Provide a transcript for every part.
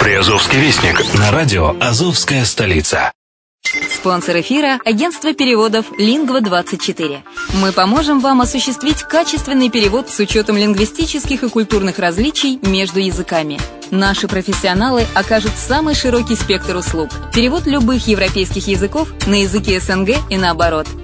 Приазовский вестник на радио «Азовская столица». Спонсор эфира – агентство переводов «Лингва-24». Мы поможем вам осуществить качественный перевод с учетом лингвистических и культурных различий между языками. Наши профессионалы окажут самый широкий спектр услуг. Перевод любых европейских языков на языки СНГ и наоборот.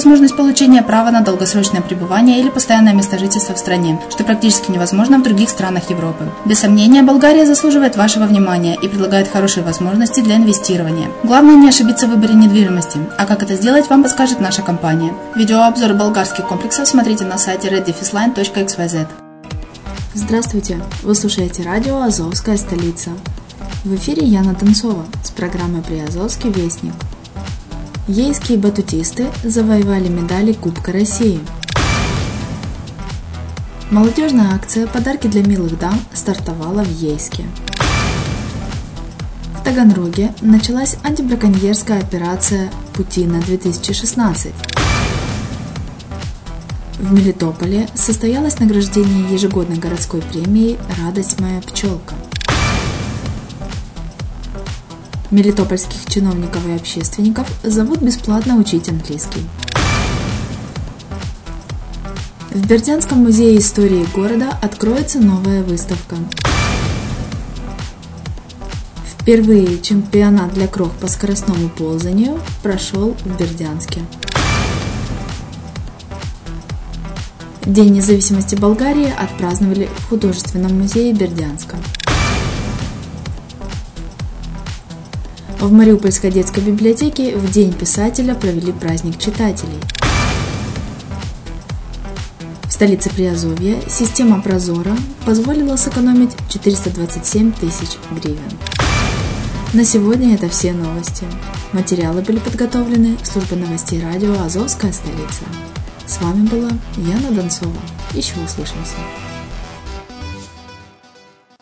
возможность получения права на долгосрочное пребывание или постоянное место жительства в стране, что практически невозможно в других странах Европы. Без сомнения, Болгария заслуживает вашего внимания и предлагает хорошие возможности для инвестирования. Главное не ошибиться в выборе недвижимости, а как это сделать, вам подскажет наша компания. Видеообзор болгарских комплексов смотрите на сайте reddefisline.xyz. Здравствуйте! Вы слушаете радио «Азовская столица». В эфире Яна Танцова с программой «Приазовский вестник». Ейские батутисты завоевали медали Кубка России. Молодежная акция «Подарки для милых дам» стартовала в Ейске. В Таганроге началась антибраконьерская операция «Путина-2016». В Мелитополе состоялось награждение ежегодной городской премии «Радость моя пчелка». Мелитопольских чиновников и общественников зовут бесплатно учить английский. В Бердянском музее истории города откроется новая выставка. Впервые чемпионат для крох по скоростному ползанию прошел в Бердянске. День независимости Болгарии отпраздновали в художественном музее Бердянска. В Мариупольской детской библиотеке в День писателя провели праздник читателей. В столице Приазовья система Прозора позволила сэкономить 427 тысяч гривен. На сегодня это все новости. Материалы были подготовлены службой новостей радио «Азовская столица». С вами была Яна Донцова. Еще услышимся.